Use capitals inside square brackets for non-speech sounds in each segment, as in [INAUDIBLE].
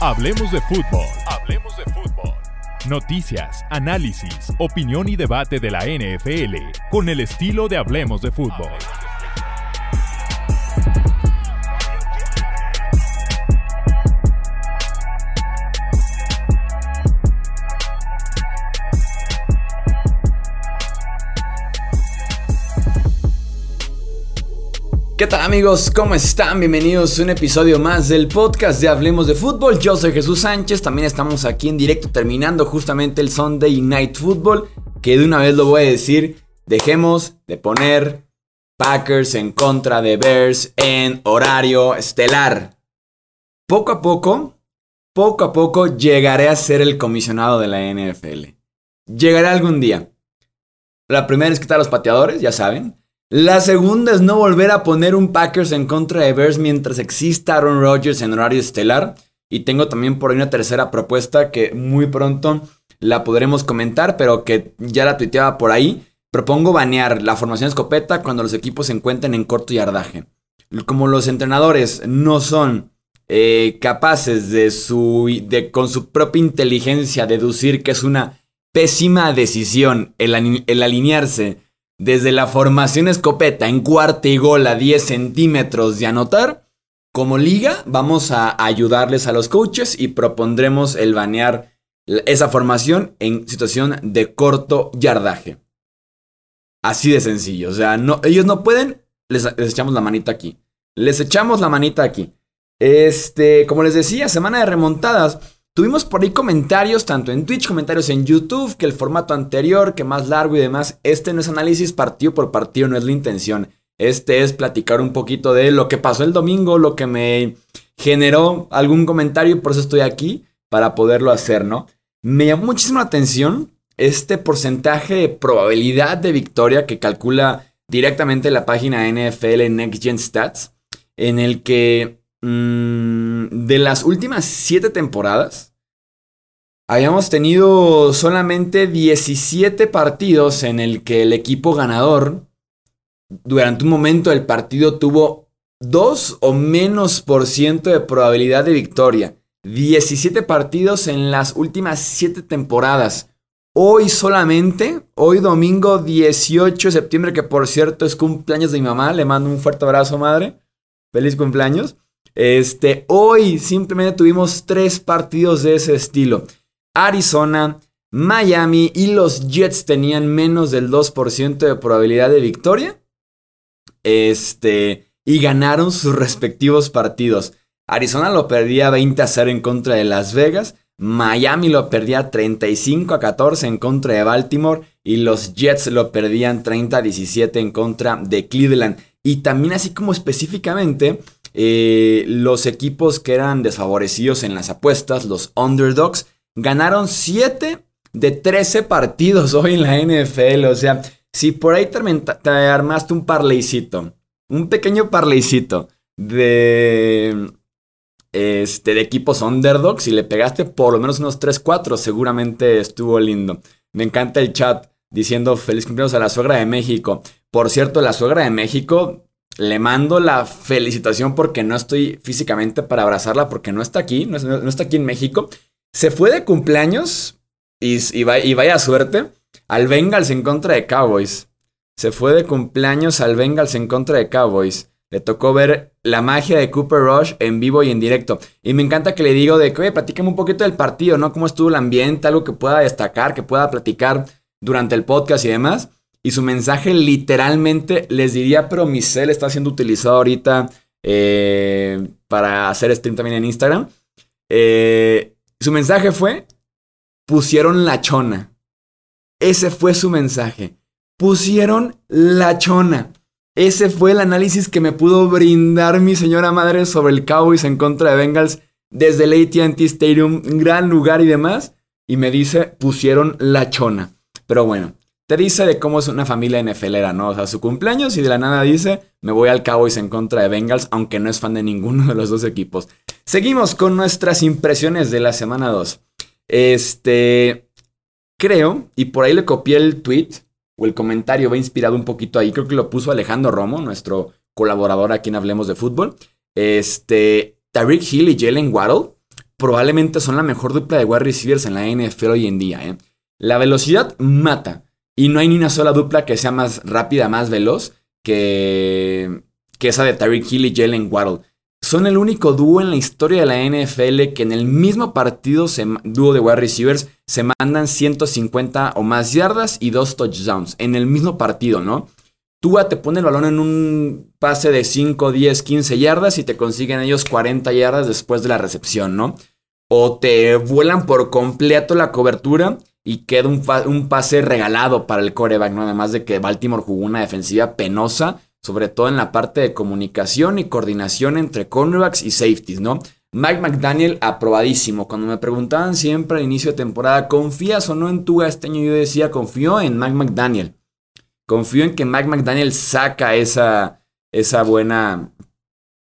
Hablemos de fútbol. Hablemos de fútbol. Noticias, análisis, opinión y debate de la NFL con el estilo de Hablemos de fútbol. Amigos? ¿Cómo están? Bienvenidos a un episodio más del podcast de Hablemos de Fútbol. Yo soy Jesús Sánchez, también estamos aquí en directo terminando justamente el Sunday Night Football, que de una vez lo voy a decir, dejemos de poner Packers en contra de Bears en horario estelar. Poco a poco, poco a poco llegaré a ser el comisionado de la NFL. Llegaré algún día. La primera es quitar los pateadores, ya saben. La segunda es no volver a poner un Packers en contra de Bears mientras exista Aaron Rodgers en horario estelar. Y tengo también por ahí una tercera propuesta que muy pronto la podremos comentar, pero que ya la tuiteaba por ahí. Propongo banear la formación escopeta cuando los equipos se encuentren en corto yardaje. Como los entrenadores no son eh, capaces de, su, de con su propia inteligencia deducir que es una pésima decisión el, el alinearse desde la formación escopeta en cuarta y gol a 10 centímetros de anotar, como liga vamos a ayudarles a los coaches y propondremos el banear esa formación en situación de corto yardaje. Así de sencillo. O sea, no, ellos no pueden, les, les echamos la manita aquí. Les echamos la manita aquí. Este, como les decía, semana de remontadas. Tuvimos por ahí comentarios, tanto en Twitch, comentarios en YouTube, que el formato anterior, que más largo y demás. Este no es análisis partido por partido, no es la intención. Este es platicar un poquito de lo que pasó el domingo, lo que me generó algún comentario, por eso estoy aquí, para poderlo hacer, ¿no? Me llamó muchísimo la atención este porcentaje de probabilidad de victoria que calcula directamente la página NFL Next Gen Stats, en el que Mm, de las últimas siete temporadas, habíamos tenido solamente 17 partidos en el que el equipo ganador, durante un momento del partido, tuvo 2 o menos por ciento de probabilidad de victoria. 17 partidos en las últimas 7 temporadas. Hoy solamente, hoy domingo 18 de septiembre, que por cierto es cumpleaños de mi mamá, le mando un fuerte abrazo madre. Feliz cumpleaños. Este, hoy simplemente tuvimos tres partidos de ese estilo. Arizona, Miami y los Jets tenían menos del 2% de probabilidad de victoria. Este, y ganaron sus respectivos partidos. Arizona lo perdía 20 a 0 en contra de Las Vegas. Miami lo perdía 35 a 14 en contra de Baltimore. Y los Jets lo perdían 30 a 17 en contra de Cleveland. Y también así como específicamente eh, los equipos que eran desfavorecidos en las apuestas, los underdogs, ganaron 7 de 13 partidos [LAUGHS] hoy en la NFL. O sea, si por ahí te, armaste un parleycito, un pequeño parleycito de, este, de equipos underdogs y le pegaste por lo menos unos 3-4, seguramente estuvo lindo. Me encanta el chat diciendo feliz cumpleaños a la suegra de México. Por cierto, la suegra de México le mando la felicitación porque no estoy físicamente para abrazarla, porque no está aquí, no, está aquí en México. Se fue de cumpleaños y, y, vaya suerte al Bengals en contra de Cowboys. Se fue de cumpleaños al Bengals en contra de Cowboys. Le tocó ver la magia de Cooper Rush en vivo y en directo. Y me encanta que le digo de que, oye, platícame un poquito del partido, ¿no? ¿Cómo estuvo el ambiente? Algo que pueda destacar, que pueda platicar durante el podcast y demás. Y su mensaje literalmente les diría, pero mi cel está siendo utilizado ahorita eh, para hacer stream también en Instagram. Eh, su mensaje fue, pusieron la chona. Ese fue su mensaje. Pusieron la chona. Ese fue el análisis que me pudo brindar mi señora madre sobre el Cowboys en contra de Bengals desde el ATT Stadium, gran lugar y demás. Y me dice, pusieron la chona. Pero bueno, te dice de cómo es una familia NFLera, ¿no? O sea, su cumpleaños y de la nada dice, me voy al Cowboys en contra de Bengals, aunque no es fan de ninguno de los dos equipos. Seguimos con nuestras impresiones de la semana 2. Este, creo, y por ahí le copié el tweet, o el comentario va inspirado un poquito ahí, creo que lo puso Alejandro Romo, nuestro colaborador aquí en Hablemos de Fútbol. Este, Tariq Hill y Jalen Waddle probablemente son la mejor dupla de wide receivers en la NFL hoy en día. ¿eh? La velocidad mata. Y no hay ni una sola dupla que sea más rápida, más veloz que, que esa de Tyreek Hill y Jalen Waddle. Son el único dúo en la historia de la NFL que en el mismo partido, dúo de wide receivers, se mandan 150 o más yardas y dos touchdowns. En el mismo partido, ¿no? Tua te pone el balón en un pase de 5, 10, 15 yardas y te consiguen ellos 40 yardas después de la recepción, ¿no? O te vuelan por completo la cobertura y queda un, pase regalado para el coreback, ¿no? Además de que Baltimore jugó una defensiva penosa, sobre todo en la parte de comunicación y coordinación entre cornerbacks y safeties, ¿no? Mike McDaniel aprobadísimo. Cuando me preguntaban siempre al inicio de temporada, ¿confías o no en Tua este año? Yo decía, confío en Mike McDaniel. Confío en que Mike McDaniel saca esa, esa buena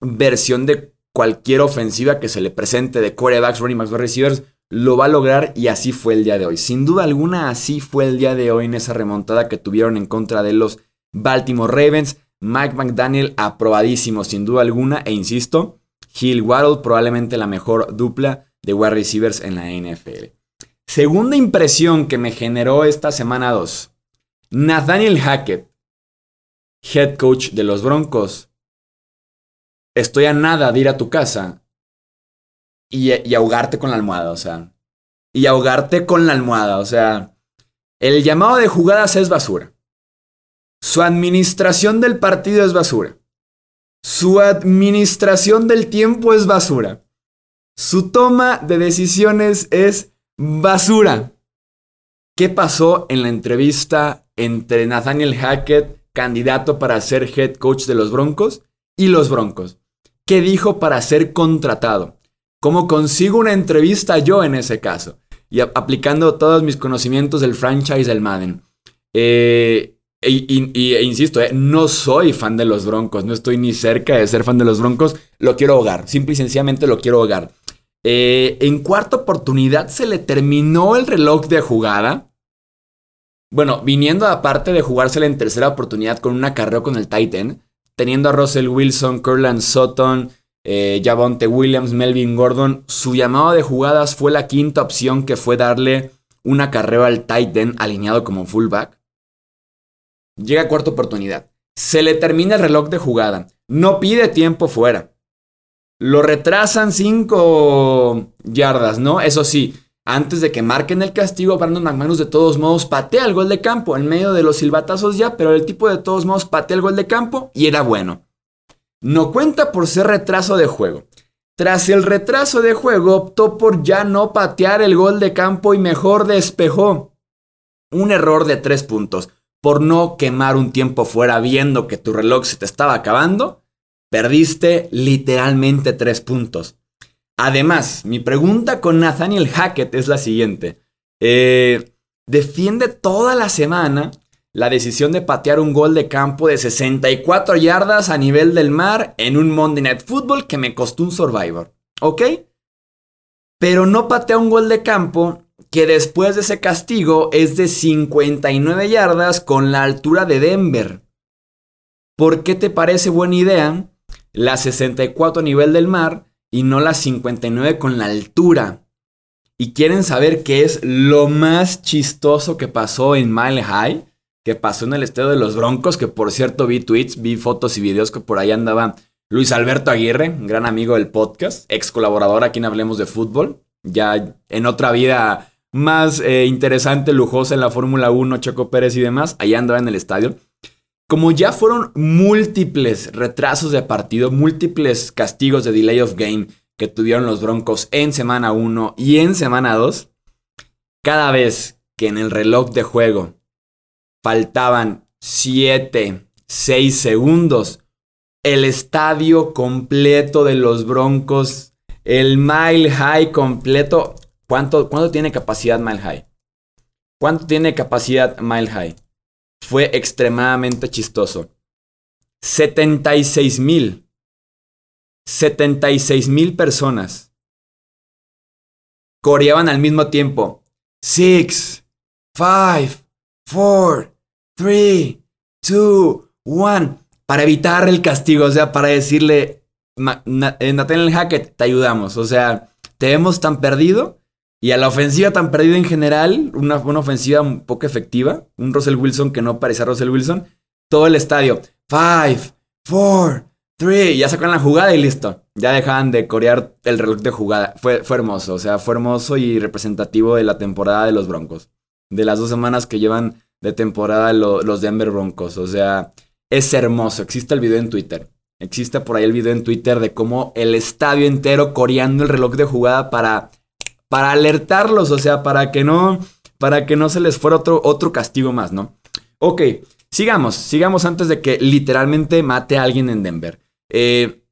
versión de cualquier ofensiva que se le presente de quarterbacks, running backs, receivers lo va a lograr y así fue el día de hoy. Sin duda alguna, así fue el día de hoy en esa remontada que tuvieron en contra de los Baltimore Ravens. Mike McDaniel aprobadísimo, sin duda alguna, e insisto, Hill Waddle probablemente la mejor dupla de wide receivers en la NFL. Segunda impresión que me generó esta semana 2. Nathaniel Hackett, head coach de los Broncos. Estoy a nada de ir a tu casa y, ahogarte con la almohada, o sea. Y ahogarte con la almohada, o sea. El llamado de jugadas es basura. Su administración del partido es basura. Su administración del tiempo es basura. Su toma de decisiones es basura. ¿Qué pasó en la entrevista entre Nathaniel Hackett, candidato para ser head coach de los Broncos, y los Broncos? ¿Qué dijo para ser contratado? ¿Cómo consigo una entrevista yo en ese caso? Y aplicando todos mis conocimientos del franchise del Madden. Eh, e, insisto, eh, no soy fan de los Broncos, no estoy ni cerca de ser fan de los Broncos, lo quiero ahogar, simple y sencillamente lo quiero ahogar. Eh, en cuarta oportunidad se le terminó el reloj de jugada. Bueno, viniendo aparte de jugársela en tercera oportunidad con un acarreo con el Titan, teniendo a Russell Wilson, Curland Sutton, eh, Javonte Williams, Melvin Gordon. Su llamado de jugadas fue la quinta opción que fue darle una carrera al tight end alineado como fullback. Llega cuarta oportunidad. Se le termina el reloj de jugada. No pide tiempo fuera. Lo retrasan cinco yardas, ¿no? Eso sí, antes de que marquen el castigo, Brandon McManus de todos modos patea el gol de campo en medio de los silbatazos ya, pero el tipo de todos modos patea el gol de campo y era bueno no cuenta por ser retraso de juego. Tras el retraso de juego optó por ya no patear el gol de campo y mejor despejó. Un error de tres puntos. Por no quemar un tiempo fuera viendo que tu reloj se te estaba acabando, perdiste literalmente tres puntos. Además, mi pregunta con Nathaniel Hackett es la siguiente. Eh, defiende toda la semana la decisión de patear un gol de campo de 64 yardas a nivel del mar en un Monday Night Football que me costó un Survivor. ¿Ok? Pero no patea un gol de campo que después de ese castigo es de 59 yardas con la altura de Denver. ¿Por qué te parece buena idea la 64 a nivel del mar y no la 59 con la altura? Y quieren saber qué es lo más chistoso que pasó en Mile High que pasó en el estadio de los Broncos, que por cierto vi tweets, vi fotos y videos que por ahí andaba Luis Alberto Aguirre, gran amigo del podcast, ex colaborador aquí en Hablemos de Fútbol, ya en otra vida más eh, interesante, lujosa en la Fórmula 1, Checo Pérez y demás, allá andaba en el estadio. Como ya fueron múltiples retrasos de partido, múltiples castigos de delay of game que tuvieron los Broncos en semana 1 y en semana 2, cada vez que en el reloj de juego faltaban 7, 6 segundos. El estadio completo de los Broncos, el Mile High completo. ¿Cuánto, ¿Cuánto tiene capacidad Mile High? ¿Cuánto tiene capacidad Mile High? Fue extremadamente chistoso. 76 mil. 76 mil personas coreaban al mismo tiempo. 6, 5, 4, 3, 2, 1. Para evitar el castigo, o sea, para decirle, eh, Nathaniel Hackett, te ayudamos. O sea, te vemos tan perdido y a la ofensiva tan perdida en general, una, ofensiva un poco efectiva, un Russell Wilson que no parecía Russell Wilson, todo el estadio, five, four, three, ya sacan la jugada y listo. Ya dejaban de corear el reloj de jugada. Fue, fue hermoso, o sea, fue hermoso y representativo de la temporada de los Broncos. De las dos semanas que llevan de temporada los Denver Broncos. O sea, es hermoso. Existe el video en Twitter. Existe por ahí el video en Twitter de cómo el estadio entero coreando el reloj de jugada para, para alertarlos, o sea, para que no, para que no se les fuera otro, otro castigo más, ¿no? Ok, sigamos, sigamos antes de que literalmente mate a alguien en Denver. Eh,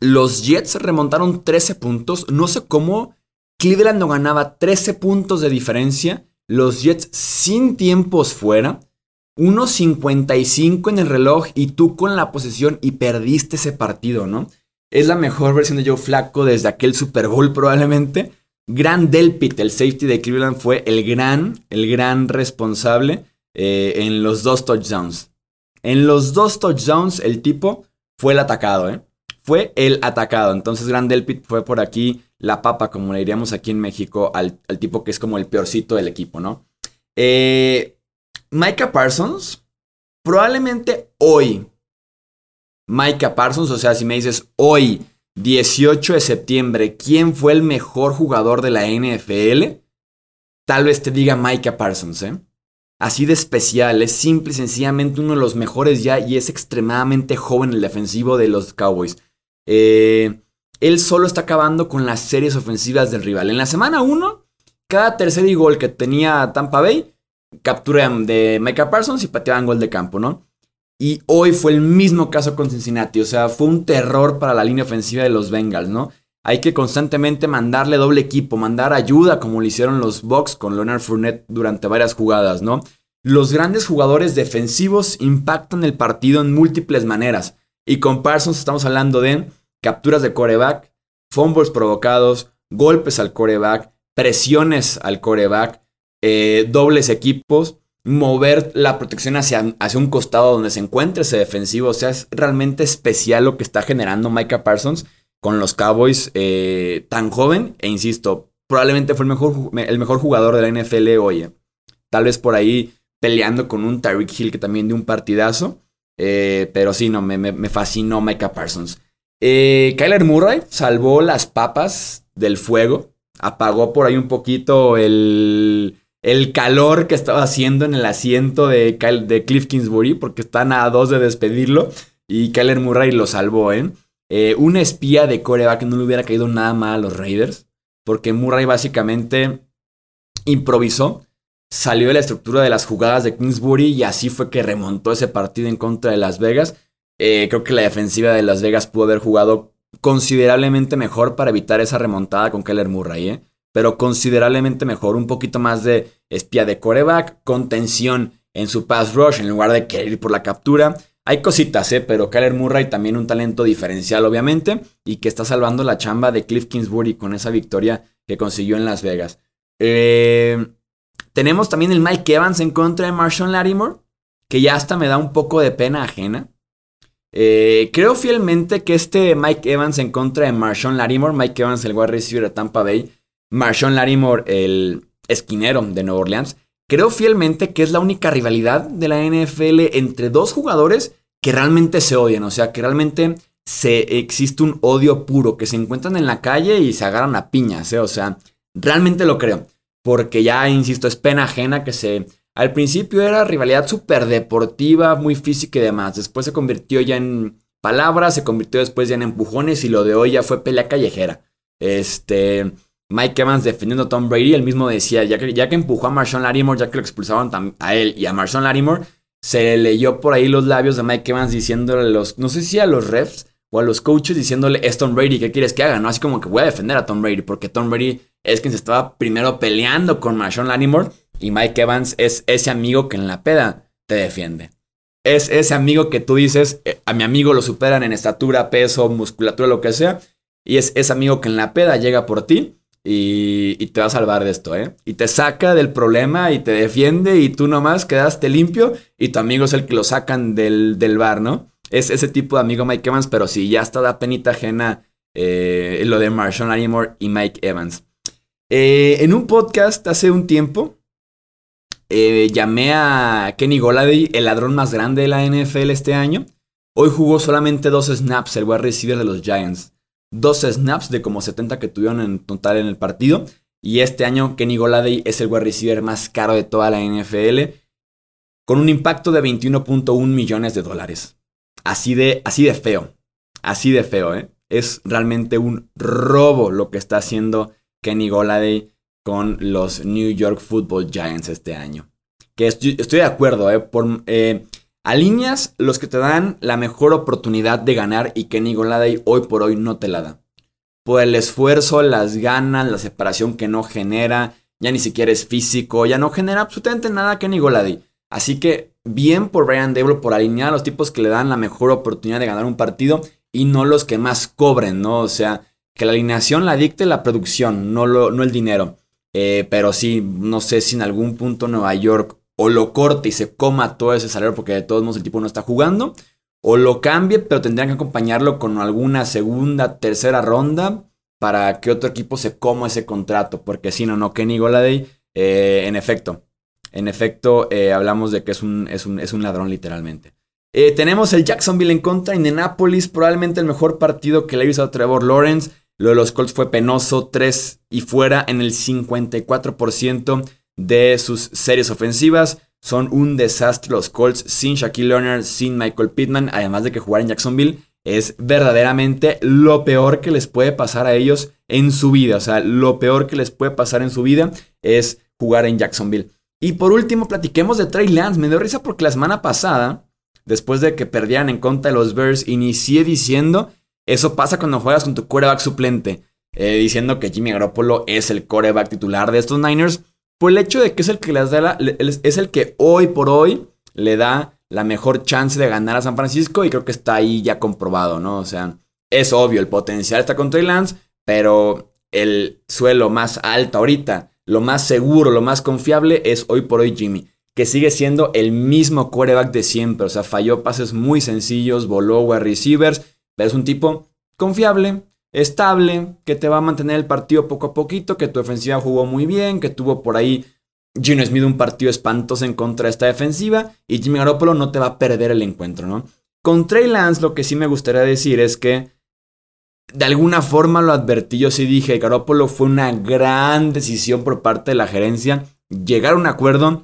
los Jets remontaron 13 puntos. No sé cómo Cleveland no ganaba 13 puntos de diferencia. Los Jets sin tiempos fuera. 1.55 en el reloj y tú con la posesión y perdiste ese partido, ¿no? Es la mejor versión de Joe Flaco desde aquel Super Bowl probablemente. Gran Delpit, el safety de Cleveland, fue el gran, el gran responsable eh, en los dos touchdowns. En los dos touchdowns el tipo fue el atacado, ¿eh? Fue el atacado. Entonces Gran Delpit fue por aquí la papa, como le diríamos aquí en México, al, al tipo que es como el peorcito del equipo, ¿no? Eh, Micah Parsons, probablemente hoy, Micah Parsons, o sea, si me dices hoy, 18 de septiembre, ¿quién fue el mejor jugador de la NFL? Tal vez te diga Micah Parsons, ¿eh? Así de especial, es simple y sencillamente uno de los mejores ya y es extremadamente joven el defensivo de los Cowboys. Eh, él solo está acabando con las series ofensivas del rival. En la semana 1, cada tercer y gol que tenía Tampa Bay captura de Micah Parsons y pateaban gol de campo, ¿no? Y hoy fue el mismo caso con Cincinnati, o sea, fue un terror para la línea ofensiva de los Bengals, ¿no? Hay que constantemente mandarle doble equipo, mandar ayuda como lo hicieron los Bucks con Leonard Fournette durante varias jugadas, ¿no? Los grandes jugadores defensivos impactan el partido en múltiples maneras. Y con Parsons estamos hablando de capturas de coreback, fumbles provocados, golpes al coreback, presiones al coreback, eh, dobles equipos, mover la protección hacia, hacia, un costado donde se encuentre ese defensivo. O sea, es realmente especial lo que está generando Micah Parsons con los Cowboys eh, tan joven. E insisto, probablemente fue el mejor, el mejor jugador de la NFL hoy. Eh. Tal vez por ahí peleando con un Tyreek Hill que también dio un partidazo. pero sí, no, me, me, fascinó Micah Parsons. Kyler Murray salvó las papas del fuego. Apagó por ahí un poquito el, el calor que estaba haciendo en el asiento de, de Cliff Kingsbury, porque están a dos de despedirlo. Y Kyler Murray lo salvó, ¿eh? ¿eh? Un espía de coreback no le hubiera caído nada mal a los Raiders, porque Murray básicamente improvisó, salió de la estructura de las jugadas de Kingsbury y así fue que remontó ese partido en contra de Las Vegas. Eh, creo que la defensiva de Las Vegas pudo haber jugado considerablemente mejor para evitar esa remontada con Kyler Murray, ¿eh? pero considerablemente mejor. Un poquito más de espía de coreback, contención en su pass rush en lugar de querer ir por la captura. Hay cositas, ¿eh? pero Kyler Murray también un talento diferencial, obviamente, y que está salvando la chamba de Cliff Kingsbury con esa victoria que consiguió en Las Vegas. Tenemos también el Mike Evans en contra de Marshawn Lattimore, que ya hasta me da un poco de pena ajena. Eh, creo fielmente que este Mike Evans en contra de Marshawn Lattimore, Mike Evans, el wide receiver de Tampa Bay, Marshawn Lattimore, el esquinero de Nueva Orleans, creo fielmente que es la única rivalidad de la NFL entre dos jugadores que realmente se odian, o sea, que realmente se, existe un odio puro, que se encuentran en la calle y se agarran a piñas, ¿eh? o sea, realmente lo creo, porque ya, insisto, es pena ajena que se... Al principio era rivalidad súper deportiva, muy física y demás, después se convirtió ya en palabras, se convirtió después ya en empujones y lo de hoy ya fue pelea callejera. Este... Mike Evans defendiendo a Tom Brady, él mismo decía, ya que, ya que empujó a Marshawn Lattimore, ya que lo expulsaban a él y a Marshawn Lattimore, se leyó por ahí los labios de Mike Evans diciéndole a los, no sé si a los refs o a los coaches diciéndole, es Tom Brady, ¿qué quieres que haga? No, así como que voy a defender a Tom Brady, porque Tom Brady es quien se estaba primero peleando con Marshawn Lattimore y Mike Evans es ese amigo que en la peda te defiende. Es ese amigo que tú dices, eh, a mi amigo lo superan en estatura, peso, musculatura, lo que sea, y es ese amigo que en la peda llega por ti y, te va a salvar de esto, ¿eh? Y te saca del problema y te defiende y tú nomás quedaste limpio y tu amigo es el que lo sacan del, del bar, ¿no? Es ese tipo de amigo Mike Evans, pero sí, ya está da penita ajena Eh, lo de Marshawn Lattimore y Mike Evans. Eh, en un podcast hace un tiempo, eh, llamé a Kenny Goladay el ladrón más grande de la NFL este año. Hoy jugó solamente dos snaps el wide receiver de los Giants. Dos snaps de como 70 que tuvieron en total en el partido. Y este año Kenny Goladay es el wide receiver más caro de toda la NFL. Con un impacto de 21.1 millones de dólares. Así de, así de feo. Así de feo, ¿eh? Es realmente un robo lo que está haciendo Kenny Goladay con los New York Football Giants este año. Que estoy, de acuerdo, ¿eh? Por, eh, alineas los que te dan la mejor oportunidad de ganar y Kenny Goladay hoy por hoy no te la da. Por el esfuerzo, las ganas, la separación que no genera, ya ni siquiera es físico, ya no genera absolutamente nada Kenny Goladay. Así que bien por Brian Dable por alinear a los tipos que le dan la mejor oportunidad de ganar un partido y no los que más cobren, ¿no? O sea, que la alineación la dicte la producción, no, lo, no el dinero. Eh, pero sí, no sé si en algún punto Nueva York o lo corte y se coma todo ese salario porque de todos modos el tipo no está jugando, o lo cambie, pero tendrían que acompañarlo con alguna segunda, tercera ronda para que otro equipo se coma ese contrato, porque si no, no, Kenny Goladay, eh, en efecto, en efecto, eh, hablamos de que es un, es un, es un ladrón literalmente. tenemos el Jacksonville en contra Indianapolis, probablemente el mejor partido que le hizo a Trevor Lawrence. Lo de los Colts fue penoso, 3 y fuera en el 54% de sus series ofensivas. Son un desastre los Colts sin Shaquille Leonard, sin Michael Pittman, además de que jugar en Jacksonville es verdaderamente lo peor que les puede pasar a ellos en su vida. O sea, lo peor que les puede pasar en su vida es jugar en Jacksonville. Y por último, platiquemos de Trey Lance. Me dio risa porque la semana pasada, después de que perdieran en contra de los Bears, inicié diciendo eso pasa cuando juegas con tu coreback suplente, eh, diciendo que Jimmy Garoppolo es el coreback titular de estos Niners, por el hecho de que es el que les da es el que hoy por hoy le da la mejor chance de ganar a San Francisco y creo que está ahí ya comprobado, ¿no? O sea, es obvio, el potencial está con Trey Lance, pero el suelo más alto ahorita, lo más seguro, lo más confiable es hoy por hoy Jimmy, que sigue siendo el mismo coreback de siempre, o sea, falló pases muy sencillos, voló wide receivers, es un tipo confiable, estable, que te va a mantener el partido poco a poquito, que tu ofensiva jugó muy bien, que tuvo por ahí Gino Smith un partido espantoso en contra de esta defensiva y Jimmy Garoppolo no te va a perder el encuentro, ¿no? Con Trey Lance lo que sí me gustaría decir es que de alguna forma lo advertí, yo sí dije, Garoppolo fue una gran decisión por parte de la gerencia llegar a un acuerdo,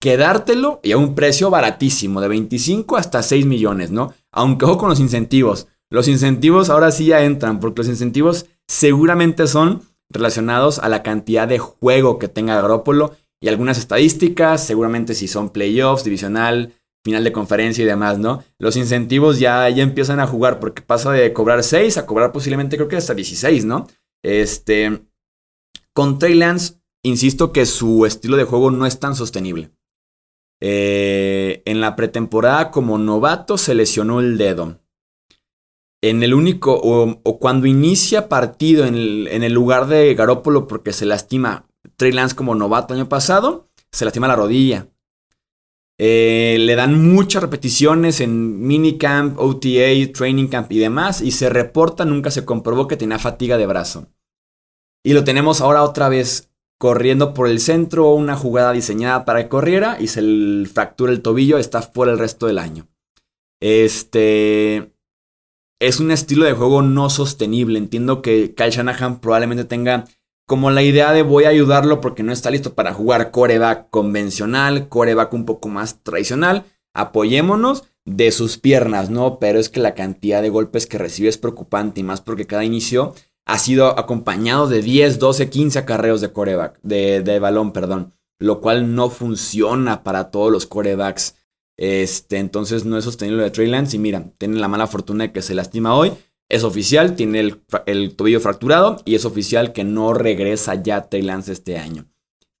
quedártelo y a un precio baratísimo, de 25 hasta 6 millones, ¿no? Aunque ojo con los incentivos. Los incentivos ahora sí ya entran, porque los incentivos seguramente son relacionados a la cantidad de juego que tenga Garoppolo y algunas estadísticas, seguramente si son playoffs, divisional, final de conferencia y demás, ¿no? Los incentivos ya, ya empiezan a jugar porque pasa de cobrar 6 a cobrar posiblemente creo que hasta 16, ¿no? Este, con Trey Lance, insisto que su estilo de juego no es tan sostenible. Eh, en la pretemporada como novato se lesionó el dedo en el único, o, cuando inicia partido en el, lugar de Garópolo porque se lastima Trey Lance como novato año pasado, se lastima la rodilla. Eh, le dan muchas repeticiones en minicamp, OTA, training camp y demás, y se reporta, nunca se comprobó que tenía fatiga de brazo. Y lo tenemos ahora otra vez corriendo por el centro, una jugada diseñada para que corriera y se fractura el tobillo, está fuera el resto del año. Este es un estilo de juego no sostenible. Entiendo que Kyle Shanahan probablemente tenga como la idea de voy a ayudarlo porque no está listo para jugar coreback convencional, coreback un poco más tradicional. Apoyémonos de sus piernas, ¿no? Pero es que la cantidad de golpes que recibe es preocupante y más porque cada inicio ha sido acompañado de 10, 12, 15 acarreos de coreback, de, de balón, perdón, lo cual no funciona para todos los corebacks este, entonces no es sostenible de Trey Lance. Y mira, tiene la mala fortuna de que se lastima hoy. Es oficial, tiene el, tobillo fracturado y es oficial que no regresa ya Trey Lance este año.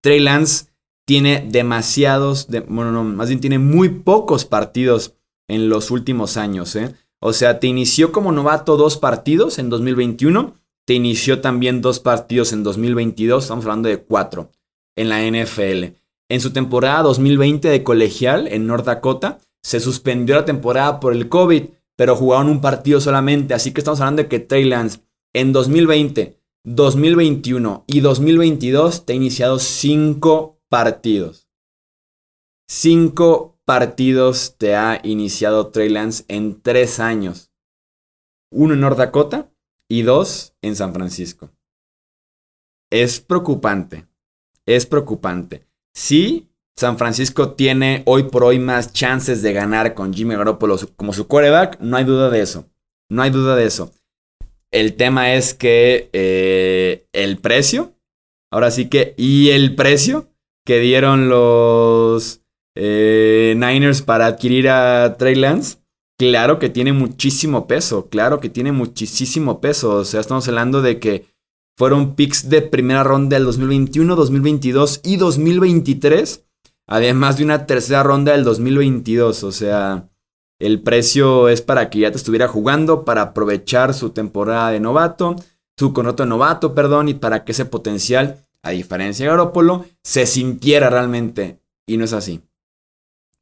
Trey Lance tiene demasiados, bueno, no, más bien tiene muy pocos partidos en los últimos años. ¿eh? O sea, te inició como novato dos partidos en 2021, te inició también dos partidos en 2022, estamos hablando de cuatro en la NFL. En su temporada 2020 de colegial en North Dakota, se suspendió la temporada por el COVID, pero jugaron un partido solamente. Así que estamos hablando de que Trey Lance en 2020, 2021 y 2022 te ha iniciado 5 partidos. 5 partidos te ha iniciado Trey Lance en 3 años. Uno en North Dakota y dos en San Francisco. Es preocupante. Es preocupante. Sí, San Francisco tiene hoy por hoy más chances de ganar con Jimmy Garoppolo como su quarterback, no hay duda de eso. No hay duda de eso. El tema es que eh, el precio, ahora sí que, y el precio que dieron los eh, Niners para adquirir a Trey Lance, claro que tiene muchísimo peso, claro que tiene muchísimo peso. O sea, estamos hablando de que fueron picks de primera ronda del 2021, 2022 y 2023 Además de una tercera ronda del 2022. O sea, el precio es para que ya te estuviera jugando, para aprovechar su temporada de novato, su contrato de novato, perdón, y para que ese potencial, a diferencia de Garoppolo, se sintiera realmente. Y no es así.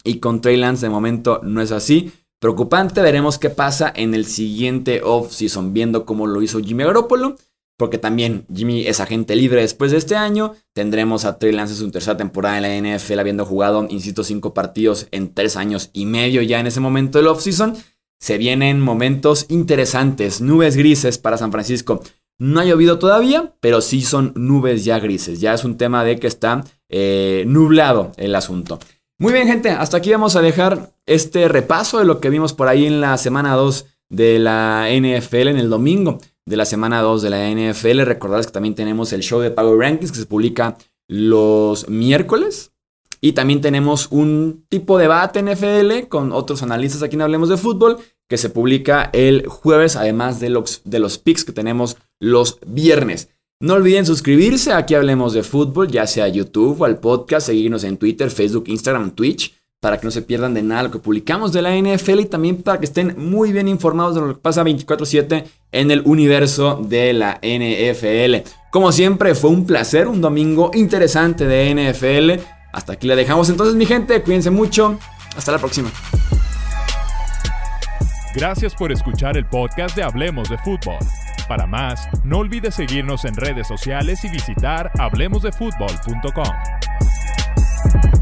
Y con Trey Lance de momento no es así. Preocupante, veremos qué pasa en el siguiente off-season, viendo cómo lo hizo Jimmy Garoppolo porque también Jimmy es agente libre después de este año. Tendremos a Trey Lance en su tercera temporada en la NFL, habiendo jugado, insisto, cinco partidos en tres años y medio ya en ese momento del offseason. Se vienen momentos interesantes, nubes grises para San Francisco. No ha llovido todavía, pero sí son nubes ya grises. Ya es un tema de que está eh, nublado el asunto. Muy bien, gente, hasta aquí vamos a dejar este repaso de lo que vimos por ahí en la semana 2 de la NFL en el domingo de la semana 2 de la NFL. Recordarles que también tenemos el show de Power Rankings que se publica los miércoles. Y también tenemos un tipo de debate NFL con otros analistas aquí en Hablemos de Fútbol que se publica el jueves, además de los, de los picks que tenemos los viernes. No olviden suscribirse, aquí hablemos de fútbol, ya sea YouTube o al podcast, seguirnos en Twitter, Facebook, Instagram, Twitch para que no se pierdan de nada lo que publicamos de la NFL y también para que estén muy bien informados de lo que pasa 24/7 en el universo de la NFL. Como siempre, fue un placer, un domingo interesante de NFL. Hasta aquí la dejamos entonces mi gente, cuídense mucho, hasta la próxima. Gracias por escuchar el podcast de Hablemos de Fútbol. Para más, no olvides seguirnos en redes sociales y visitar hablemosdefutbol.com.